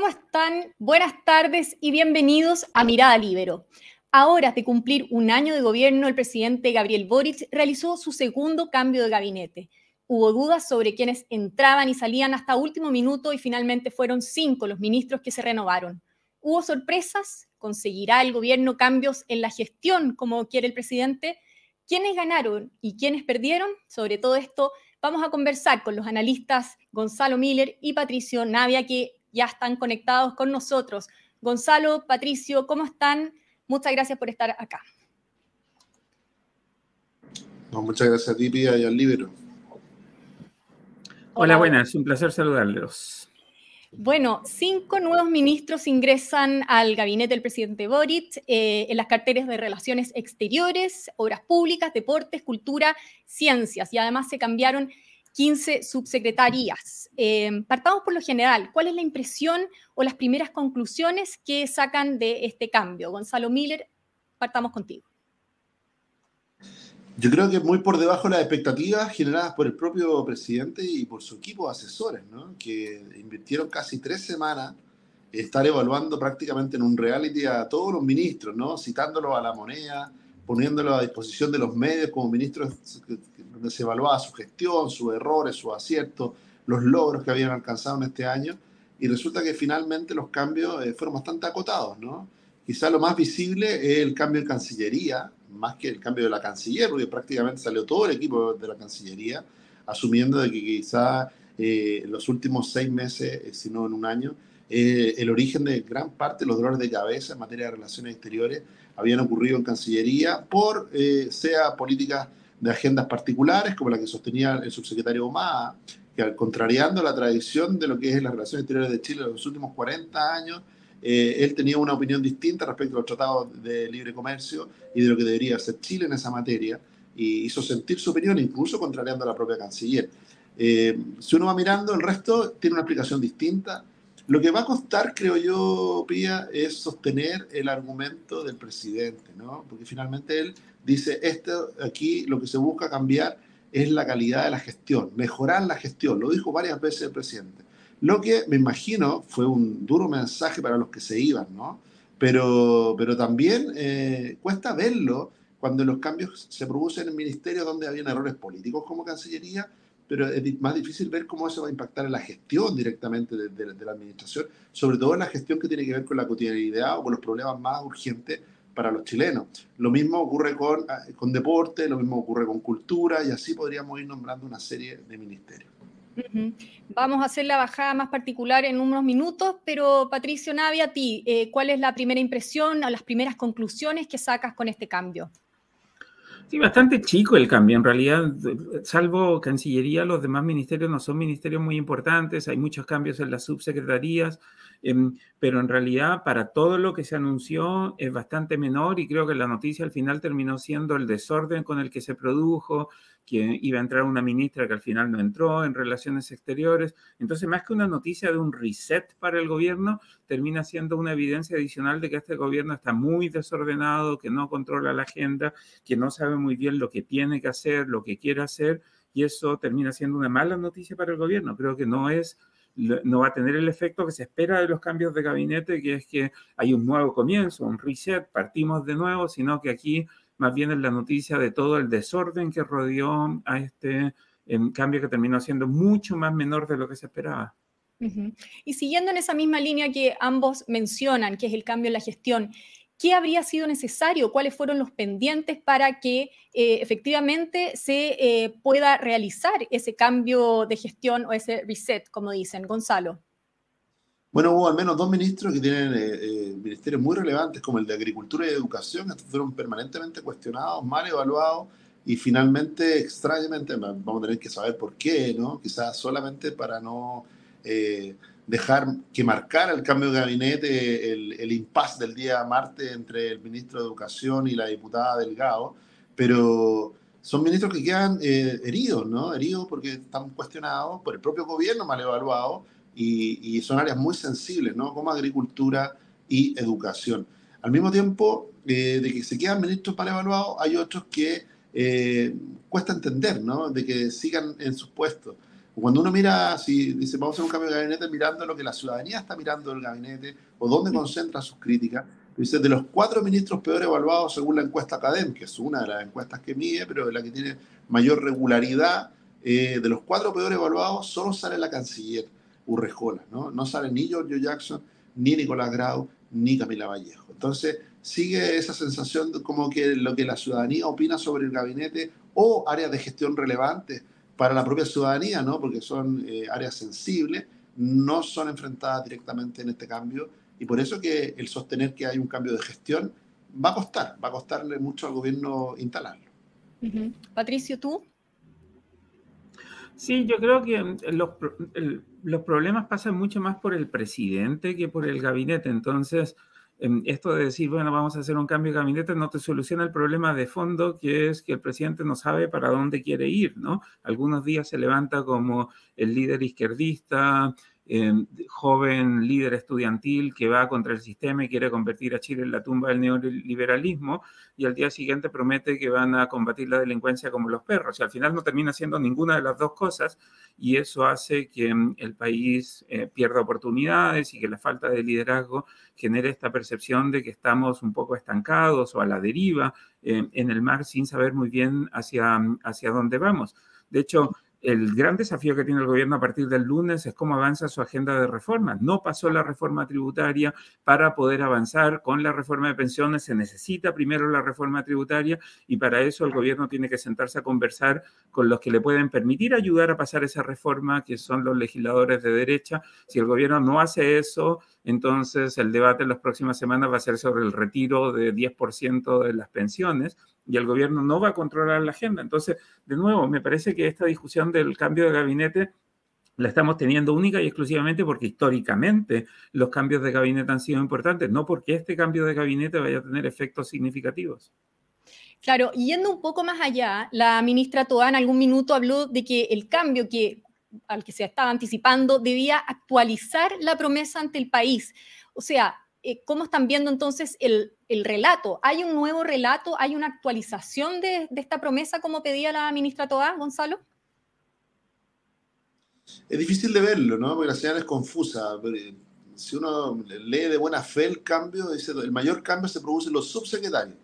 ¿Cómo están? Buenas tardes y bienvenidos a Mirada Libero. A horas de cumplir un año de gobierno, el presidente Gabriel Boric realizó su segundo cambio de gabinete. Hubo dudas sobre quienes entraban y salían hasta último minuto y finalmente fueron cinco los ministros que se renovaron. ¿Hubo sorpresas? ¿Conseguirá el gobierno cambios en la gestión como quiere el presidente? ¿Quiénes ganaron y quiénes perdieron? Sobre todo esto vamos a conversar con los analistas Gonzalo Miller y Patricio Navia que ya están conectados con nosotros. Gonzalo, Patricio, ¿cómo están? Muchas gracias por estar acá. muchas gracias a ti, Pia, y al Libero. Hola, buenas, un placer saludarlos. Bueno, cinco nuevos ministros ingresan al gabinete del presidente Boric eh, en las carteras de Relaciones Exteriores, Obras Públicas, Deportes, Cultura, Ciencias y además se cambiaron 15 subsecretarías. Eh, partamos por lo general. ¿Cuál es la impresión o las primeras conclusiones que sacan de este cambio? Gonzalo Miller, partamos contigo. Yo creo que muy por debajo de las expectativas generadas por el propio presidente y por su equipo de asesores, ¿no? que invirtieron casi tres semanas en estar evaluando prácticamente en un reality a todos los ministros, ¿no? citándolos a la moneda, poniéndolo a disposición de los medios como ministros, donde se evaluaba su gestión, sus errores, sus aciertos, los logros que habían alcanzado en este año. Y resulta que finalmente los cambios eh, fueron bastante acotados, ¿no? Quizá lo más visible es el cambio en Cancillería, más que el cambio de la Canciller, porque prácticamente salió todo el equipo de la Cancillería, asumiendo de que quizá eh, en los últimos seis meses, eh, si no en un año, el origen de gran parte de los dolores de cabeza en materia de relaciones exteriores habían ocurrido en Cancillería por, eh, sea políticas de agendas particulares, como la que sostenía el subsecretario Omada, que contrariando la tradición de lo que es las relaciones exteriores de Chile en los últimos 40 años, eh, él tenía una opinión distinta respecto a los tratados de libre comercio y de lo que debería hacer Chile en esa materia, y hizo sentir su opinión, incluso contrariando a la propia canciller. Eh, si uno va mirando, el resto tiene una explicación distinta. Lo que va a costar, creo yo, Pía, es sostener el argumento del presidente, ¿no? Porque finalmente él dice, esto aquí lo que se busca cambiar es la calidad de la gestión, mejorar la gestión. Lo dijo varias veces el presidente. Lo que me imagino fue un duro mensaje para los que se iban, ¿no? Pero, pero también eh, cuesta verlo cuando los cambios se producen en ministerios donde habían errores políticos como Cancillería pero es más difícil ver cómo eso va a impactar en la gestión directamente de, la administración, sobre todo en la gestión que tiene que ver con la cotidianidad o con los problemas más urgentes para los chilenos. Lo mismo ocurre con, ah, con deporte, lo mismo ocurre con cultura y así podríamos ir nombrando una serie de ministerios. Vamos a hacer la bajada más particular en unos minutos, pero Patricio Navia, a ti, eh, ¿cuál es la primera impresión o las primeras conclusiones que sacas con este cambio? Sí, bastante chico el cambio. En realidad, salvo Cancillería, los demás ministerios no son ministerios muy importantes. Hay muchos cambios en las subsecretarías, pero en realidad para todo lo que se anunció es bastante menor y creo que la noticia al final terminó siendo el desorden con el que se produjo, que iba a entrar una ministra que al final no entró en relaciones exteriores. Entonces, más que una noticia de un reset para el gobierno, termina siendo una evidencia adicional de que este gobierno está muy desordenado, que no controla la agenda, que no sabe muy bien lo que tiene que hacer, lo que quiere hacer, y eso termina siendo una mala noticia para el gobierno. Creo que no es no va a tener el efecto que se espera de los cambios de gabinete, que es que hay un nuevo comienzo, un reset, partimos de nuevo, sino que aquí más bien es la noticia de todo el desorden que rodeó a este cambio que terminó siendo mucho más menor de lo que se esperaba. Y siguiendo en esa misma línea que ambos mencionan, que es el cambio en la gestión, ¿qué habría sido necesario? ¿Cuáles fueron los pendientes para que eh, efectivamente se eh, pueda realizar ese cambio de gestión o ese reset, como dicen? Gonzalo. Bueno, hubo al menos dos ministros que tienen eh, ministerios muy relevantes, como el de Agricultura y Educación, estos fueron permanentemente cuestionados, mal evaluados, y finalmente, extrañamente, vamos a tener que saber por qué, ¿no? Quizás solamente para no dejar que marcara el cambio de gabinete el, el impasse del día martes entre el ministro de Educación y la diputada Delgado, pero son ministros que quedan heridos, ¿no? Heridos porque están cuestionados por el propio gobierno, mal evaluados, y, son áreas muy sensibles, ¿no? Como agricultura y educación. Al mismo tiempo, eh, de que se quedan ministros para evaluados, hay otros que eh, cuesta entender, ¿no? De que sigan en sus puestos. Cuando uno mira, si dice vamos a hacer un cambio de gabinete, mirando lo que la ciudadanía está mirando del gabinete o dónde concentra sus críticas, dice de los cuatro ministros peor evaluados según la encuesta académica, que es una de las encuestas que mide, pero de la que tiene mayor regularidad, eh, de los cuatro peor evaluados solo sale la canciller Urrejola, ¿no? No sale ni Giorgio Jackson, ni Nicolás Grau, ni Camila Vallejo. Entonces, sigue esa sensación como que lo que la ciudadanía opina sobre el gabinete o áreas de gestión relevantes para la propia ciudadanía, ¿no? porque son eh, áreas sensibles, no son enfrentadas directamente en este cambio y por eso que el sostener que hay un cambio de gestión va a costar, va a costarle mucho al gobierno instalarlo. Patricio, ¿tú? Sí, yo creo que mm, los, los problemas pasan mucho más por el presidente que por el gabinete. Entonces, Em, esto de decir, bueno, vamos a hacer un cambio de gabinete no te soluciona el problema de fondo, que es que el presidente no sabe para dónde quiere ir, ¿no? Algunos días se levanta como el líder izquierdista, Em, joven líder estudiantil que va contra el sistema y quiere convertir a Chile en la tumba del neoliberalismo y al día siguiente promete que van a combatir la delincuencia como los perros. Y al final no termina siendo ninguna de las dos cosas y eso hace que em, el país eh, pierda oportunidades y que la falta de liderazgo genere esta percepción de que estamos un poco estancados o a la deriva em, en el mar sin saber muy bien hacia, hacia dónde vamos. De hecho, el gran desafío que tiene el gobierno a partir del lunes es cómo avanza su agenda de reformas. No pasó la reforma tributaria para poder avanzar con la reforma de pensiones. Se necesita primero la reforma tributaria y para eso el gobierno tiene que sentarse a conversar con los que le pueden permitir ayudar a pasar esa reforma, que son los legisladores de derecha. Si el gobierno no hace eso, entonces el debate en las próximas semanas va a ser sobre el retiro de 10% de las pensiones y el gobierno no va a controlar la agenda. Entonces, de nuevo, me parece que esta discusión del cambio de gabinete la estamos teniendo única y exclusivamente porque históricamente los cambios de gabinete han sido importantes, no porque este cambio de gabinete vaya a tener efectos significativos. Claro, yendo un poco más allá, la ministra Toa en algún minuto habló de que el cambio que, al que se estaba anticipando debía actualizar la promesa ante el país. O sea, eh, ¿cómo están viendo entonces el, relato? ¿Hay un nuevo relato? ¿Hay una actualización de, esta promesa como pedía la ministra Toá, Gonzalo? Es difícil de verlo, ¿no? Porque la señal es confusa. Si uno lee de buena fe el cambio, dice, el mayor cambio se produce en los subsecretarios.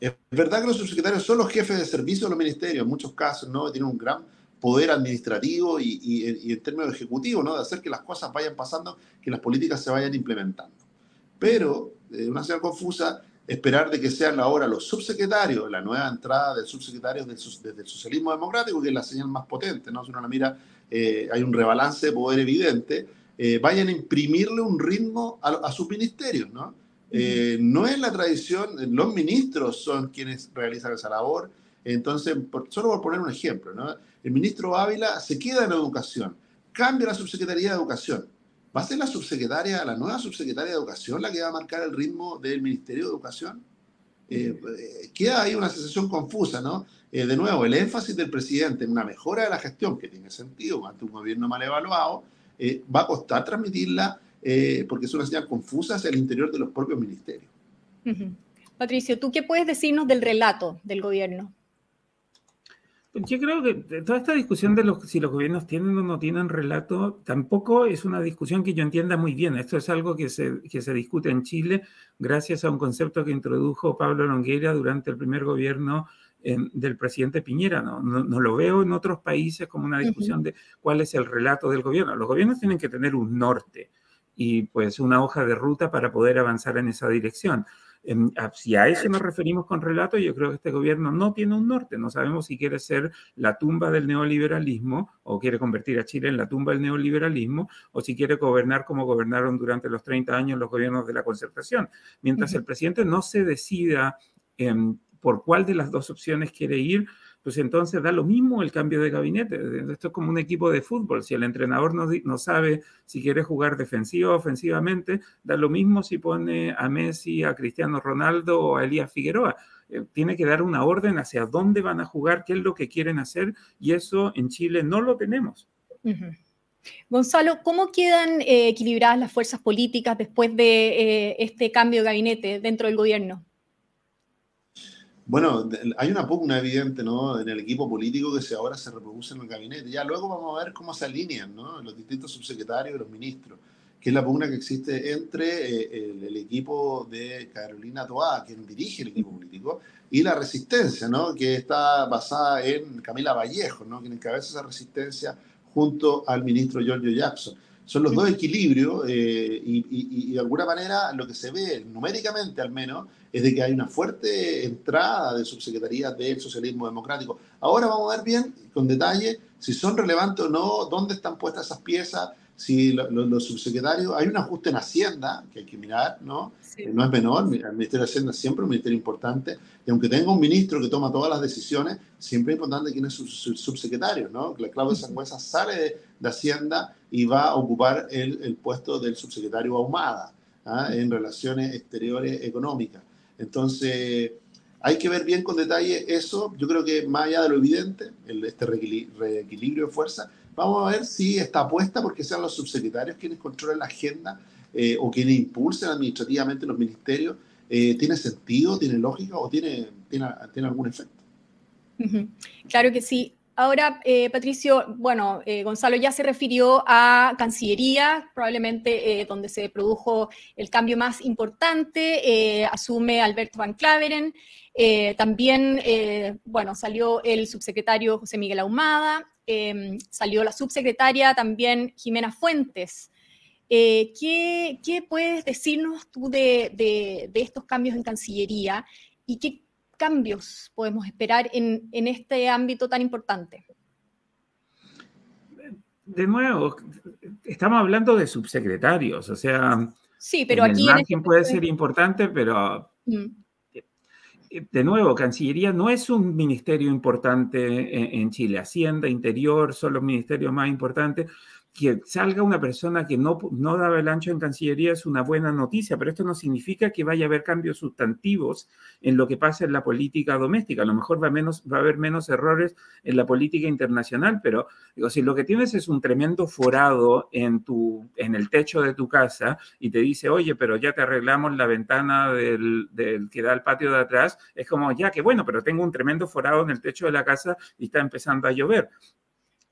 Es verdad que los subsecretarios son los jefes de servicio de los ministerios, en muchos casos, ¿no? Tienen un gran poder administrativo y, y en términos ejecutivos, ¿no? De hacer que las cosas vayan pasando, que las políticas se vayan implementando pero eh, una señal confusa esperar de que sean ahora los subsecretarios, la nueva entrada de subsecretarios desde el socialismo democrático, que es la señal más potente, ¿no? Si uno la mira, eh, hay un rebalance de poder evidente, eh, vayan a imprimirle un ritmo a, sus ministerios, ¿no? no es la tradición, los ministros son quienes realizan esa labor, entonces, solo por poner un ejemplo, ¿no? El ministro Ávila se queda en educación, cambia la subsecretaría de educación, ¿Va a ser la subsecretaria, la nueva subsecretaria de Educación la que va a marcar el ritmo del Ministerio de Educación? Eh, eh, queda ahí una sensación confusa, ¿no? Eh, de nuevo, el énfasis del presidente en una mejora de la gestión, que tiene sentido ante un gobierno mal evaluado, va a costar transmitirla porque es una señal confusa hacia el interior de los propios ministerios. Patricio, ¿tú qué puedes decirnos del relato del gobierno? Yo creo que toda esta discusión de los, si los gobiernos tienen o no tienen relato tampoco es una discusión que yo entienda muy bien. Esto es algo que se, que se discute en Chile gracias a un concepto que introdujo Pablo Longueira durante el primer gobierno del presidente Piñera. ¿no? No, lo veo en otros países como una discusión de cuál es el relato del gobierno. Los gobiernos tienen que tener un norte y pues una hoja de ruta para poder avanzar en esa dirección. Si a eso nos referimos con relato, yo creo que este gobierno no tiene un norte. No sabemos si quiere ser la tumba del neoliberalismo o quiere convertir a Chile en la tumba del neoliberalismo o si quiere gobernar como gobernaron durante los 30 años los gobiernos de la concertación. Mientras el presidente no se decida por cuál de las dos opciones quiere ir, pues entonces da lo mismo el cambio de gabinete. Esto es como un equipo de fútbol. Si el entrenador no, sabe si quiere jugar defensivo o ofensivamente, da lo mismo si pone a Messi, a Cristiano Ronaldo o a Elías Figueroa. Eh, tiene que dar una orden hacia dónde van a jugar, qué es lo que quieren hacer, y eso en Chile no lo tenemos. Gonzalo, ¿cómo quedan eh, equilibradas las fuerzas políticas después de eh, este cambio de gabinete dentro del gobierno? Bueno, hay una pugna evidente ¿no? en el equipo político que se, ahora se reproduce en el gabinete. Ya luego vamos a ver cómo se alinean ¿no? los distintos subsecretarios y los ministros, que es la pugna que existe entre eh, el, equipo de Carolina Toá, quien dirige el equipo político, y la resistencia, ¿no? que está basada en Camila Vallejo, ¿no? quien encabeza esa resistencia junto al ministro Giorgio Jackson. Son los dos equilibrios eh, y, de alguna manera lo que se ve numéricamente al menos es de que hay una fuerte entrada de subsecretarías del socialismo democrático. Ahora vamos a ver bien, con detalle, si son relevantes o no, dónde están puestas esas piezas, si los subsecretarios, hay un ajuste en Hacienda que hay que mirar, ¿no? No es menor, el Ministerio de Hacienda es siempre un ministerio importante, y aunque tenga un ministro que toma todas las decisiones, siempre es importante quién es su, subsecretario, ¿no? La Claudia Sangüesa sale de, Hacienda y va a ocupar el, el puesto del subsecretario Ahumada ¿ah? en relaciones exteriores económicas. Entonces, hay que ver bien con detalle eso. Yo creo que más allá de lo evidente, el, este reequilibrio de fuerza, vamos a ver si está apuesta porque sean los subsecretarios quienes controlen la agenda eh, o quienes impulsen administrativamente los ministerios. Eh, ¿Tiene sentido, tiene lógica o tiene, tiene, tiene algún efecto? Claro que sí. Ahora, eh, Patricio, bueno, eh, Gonzalo ya se refirió a Cancillería, probablemente eh, donde se produjo el cambio más importante, asume Alberto Van Claveren, también, bueno, salió el subsecretario José Miguel Ahumada, salió la subsecretaria también Jimena Fuentes. ¿qué, puedes decirnos tú de, de estos cambios en Cancillería y qué cambios podemos esperar en, este ámbito tan importante? De nuevo, estamos hablando de subsecretarios, o sea, sí, pero aquí el margen puede ser importante, pero mm. de nuevo, Cancillería no es un ministerio importante en, en Chile. Hacienda, Interior son los ministerios más importantes que salga una persona que no, no daba el ancho en Cancillería es una buena noticia, pero esto no significa que vaya a haber cambios sustantivos en lo que pasa en la política doméstica. A lo mejor va, menos, va a haber menos errores en la política internacional, pero digo, si lo que tienes es un tremendo forado en, tu, en el techo de tu casa y te dice, oye, pero ya te arreglamos la ventana del, del que da al patio de atrás, es como, ya que bueno, pero tengo un tremendo forado en el techo de la casa y está empezando a llover.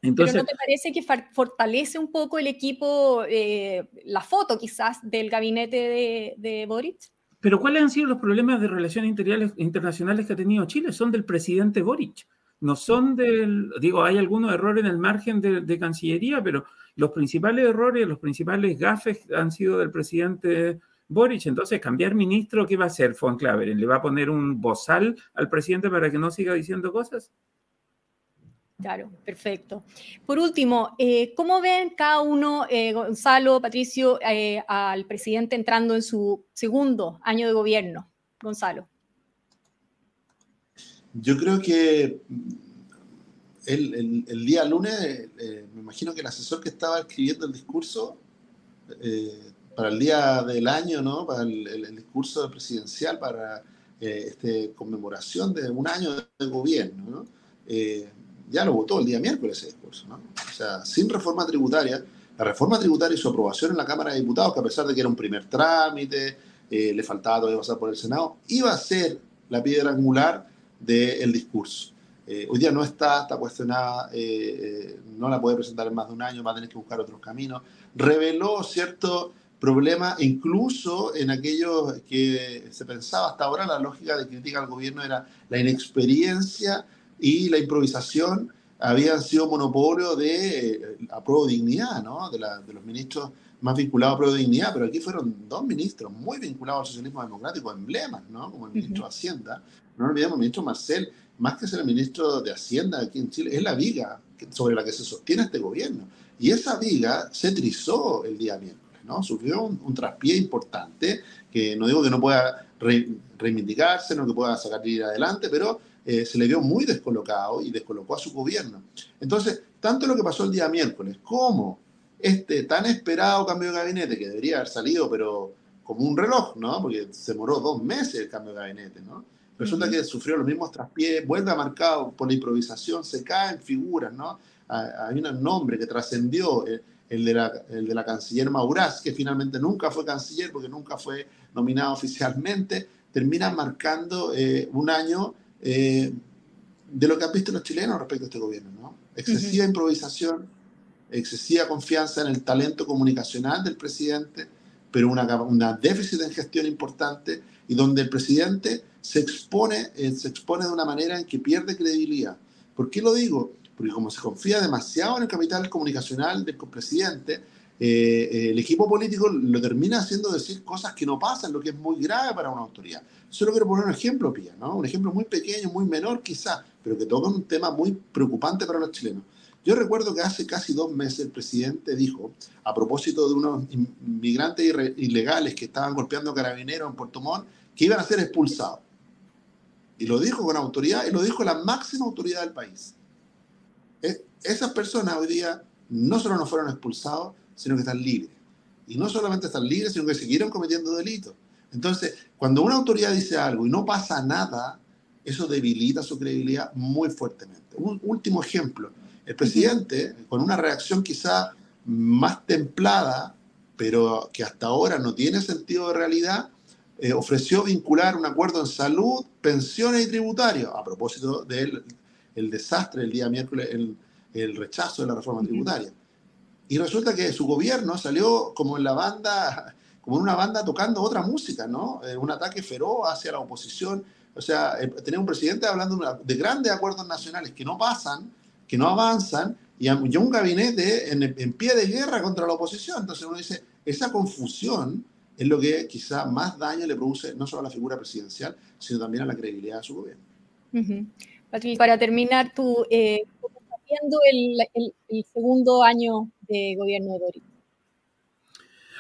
Entonces, ¿Pero no te parece que fortalece un poco el equipo, eh, la foto quizás del gabinete de, de, Boric? Pero ¿cuáles han sido los problemas de relaciones internacionales que ha tenido Chile? Son del presidente Boric. No son del, digo, hay algunos errores en el margen de, de Cancillería, pero los principales errores, los principales gafes han sido del presidente Boric. Entonces, cambiar ministro, ¿qué va a hacer Von Claveren? ¿Le va a poner un bozal al presidente para que no siga diciendo cosas? Claro, perfecto. Por último, eh, ¿cómo ven cada uno, eh, Gonzalo, Patricio, eh, al presidente entrando en su segundo año de gobierno? Gonzalo. Yo creo que el, día lunes, me imagino que el asesor que estaba escribiendo el discurso para el día del año, ¿no? para el, discurso presidencial, para esta conmemoración de un año de gobierno, ¿no? Ya lo votó el día miércoles ese discurso, ¿no? O sea, sin reforma tributaria, la reforma tributaria y su aprobación en la Cámara de Diputados, que a pesar de que era un primer trámite, eh, le faltaba todavía pasar por el Senado, iba a ser la piedra angular del discurso. Eh, hoy día no está, está cuestionada, eh, no la puede presentar en más de un año, va a tener que buscar otros caminos. Reveló cierto problema, incluso en aquellos que se pensaba hasta ahora, la lógica de crítica al gobierno era la inexperiencia y la improvisación habían sido monopolio de eh, la dignidad, ¿no? De, la, de, los ministros más vinculados a de dignidad, pero aquí fueron dos ministros muy vinculados al socialismo democrático, emblemas, ¿no? Como el ministro de Hacienda. No olvidemos, el ministro Marcel, más que ser el ministro de Hacienda aquí en Chile, es la viga sobre la que se sostiene este gobierno. Y esa viga se trizó el día miércoles, ¿no? Sufrió un, traspié importante, que no digo que no pueda reivindicarse, no que pueda sacar adelante, pero eh, se le vio muy descolocado y descolocó a su gobierno. Entonces, tanto lo que pasó el día miércoles como este tan esperado cambio de gabinete que debería haber salido, pero como un reloj, ¿no? Porque se demoró dos meses el cambio de gabinete, ¿no? Resulta que sufrió los mismos traspiés, vuelve a marcado por la improvisación, se caen figuras, ¿no? Hay un nombre que trascendió, eh, el, de la, el de la canciller Maurás, que finalmente nunca fue canciller porque nunca fue nominado oficialmente, termina marcando eh, un año eh, de lo que han visto los chilenos respecto a este gobierno. ¿no? Excesiva improvisación, excesiva confianza en el talento comunicacional del presidente, pero una, una déficit en gestión importante y donde el presidente se expone, eh, se expone de una manera en que pierde credibilidad. ¿Por qué lo digo? Porque como se confía demasiado en el capital comunicacional del presidente, eh, el equipo político lo termina haciendo decir cosas que no pasan, lo que es muy grave para una autoridad. Solo quiero poner un ejemplo, Pía, ¿no? Un ejemplo muy pequeño, muy menor quizás, pero que toca un tema muy preocupante para los chilenos. Yo recuerdo que hace casi dos meses el presidente dijo, a propósito de unos inmigrantes ilegales que estaban golpeando carabineros en Puerto Montt, que iban a ser expulsados. Y lo dijo con autoridad y lo dijo la máxima autoridad del país. E, esas personas hoy día no solo no fueron expulsados, sino que están libres. Y no solamente están libres, sino que siguieron cometiendo delitos. Entonces, cuando una autoridad dice algo y no pasa nada, eso debilita su credibilidad muy fuertemente. Un último ejemplo. El presidente, con una reacción quizá más templada, pero que hasta ahora no tiene sentido de realidad, eh, ofreció vincular un acuerdo en salud, pensiones y tributarios, a propósito del el desastre el día miércoles, el, el rechazo de la reforma tributaria. Y resulta que su gobierno salió como en la banda, como en una banda tocando otra música, ¿no? Eh, un ataque feroz hacia la oposición. O sea, eh, tener un presidente hablando de grandes acuerdos nacionales que no pasan, que no avanzan, y un gabinete en, pie de guerra contra la oposición. Entonces uno dice, esa confusión es lo que quizá más daño le produce no solo a la figura presidencial, sino también a la credibilidad de su gobierno. Patrick, para terminar, tú, eh, ¿cómo estás viendo el, el, segundo año gobierno de Doric?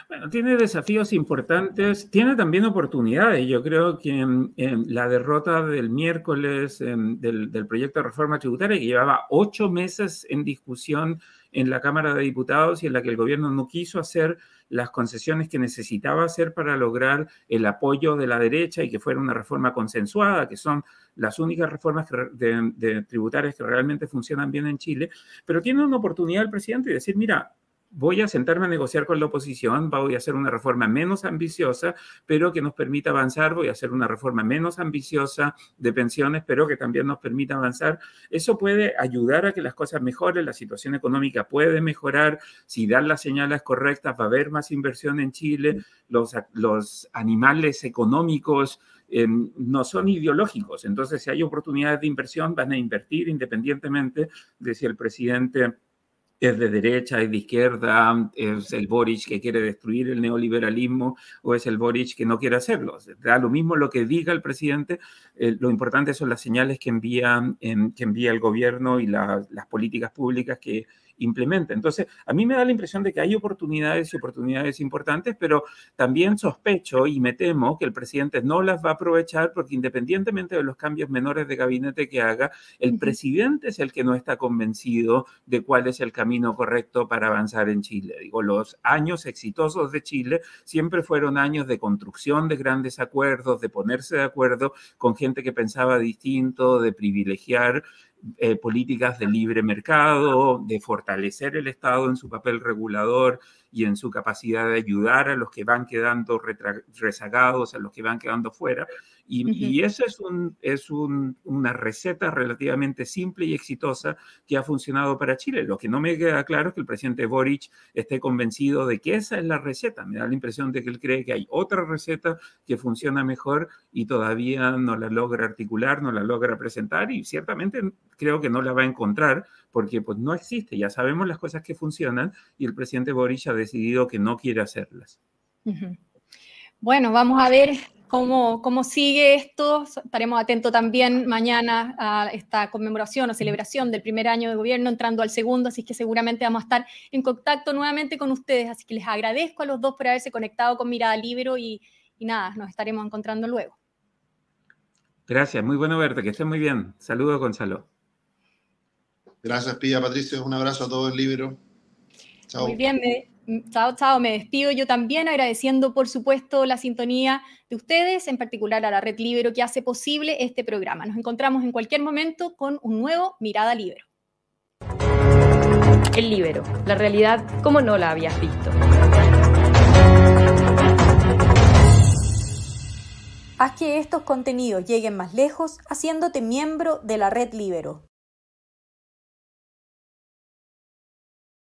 Bueno, tiene desafíos importantes, tiene también oportunidades. Yo creo que la derrota del miércoles del, del, proyecto de reforma tributaria, que llevaba ocho meses en discusión en la Cámara de Diputados y en la que el gobierno no quiso hacer las concesiones que necesitaba hacer para lograr el apoyo de la derecha y que fuera una reforma consensuada, que son las únicas reformas tributarias que realmente funcionan bien en Chile, pero tiene una oportunidad el presidente de decir, mira, voy a sentarme a negociar con la oposición, voy a hacer una reforma menos ambiciosa, pero que nos permita avanzar, voy a hacer una reforma menos ambiciosa de pensiones, pero que también nos permita avanzar. Eso puede ayudar a que las cosas mejoren, la situación económica puede mejorar, si dan las señales correctas va a haber más inversión en Chile, los, animales económicos em, no son ideológicos, entonces si hay oportunidades de inversión van a invertir independientemente de si el presidente es de derecha, es de izquierda, es el Boric que quiere destruir el neoliberalismo o es el Boric que no quiere hacerlo. Da lo mismo lo que diga el presidente, eh, lo importante son las señales que envía, que envía el gobierno y las políticas públicas que implementa. Entonces, a mí me da la impresión de que hay oportunidades y oportunidades importantes, pero también sospecho y me temo que el presidente no las va a aprovechar porque independientemente de los cambios menores de gabinete que haga, el presidente es el que no está convencido de cuál es el camino correcto para avanzar en Chile. Digo, los años exitosos de Chile siempre fueron años de construcción de grandes acuerdos, de ponerse de acuerdo con gente que pensaba distinto, de privilegiar eh, políticas de libre mercado, de fortalecer el Estado en su papel regulador y en su capacidad de ayudar a los que van quedando rezagados, a los que van quedando fuera. Y, esa es, un, es una receta relativamente simple y exitosa que ha funcionado para Chile. Lo que no me queda claro es que el presidente Boric esté convencido de que esa es la receta. Me da la impresión de que él cree que hay otra receta que funciona mejor y todavía no la logra articular, no la logra presentar y ciertamente creo que no la va a encontrar porque pues no existe. Ya sabemos las cosas que funcionan y el presidente Boric ha decidido que no quiere hacerlas. Bueno, vamos a ver cómo, cómo sigue esto. Estaremos atentos también mañana a esta conmemoración o celebración del primer año de gobierno, entrando al segundo, así que seguramente vamos a estar en contacto nuevamente con ustedes. Así que les agradezco a los dos por haberse conectado con Mirada Libro y, y nada, nos estaremos encontrando luego. Gracias, muy bueno verte, que estés muy bien. Saludos, Gonzalo. Gracias, Pía, Patricio. Un abrazo a todo el libro. Chao. Muy bien, Chao, chao, me despido yo también agradeciendo por supuesto la sintonía de ustedes, en particular a la Red Libero que hace posible este programa. Nos encontramos en cualquier momento con un nuevo Mirada Libero. El Libero, la realidad como no la habías visto. Haz que estos contenidos lleguen más lejos haciéndote miembro de la red Libero.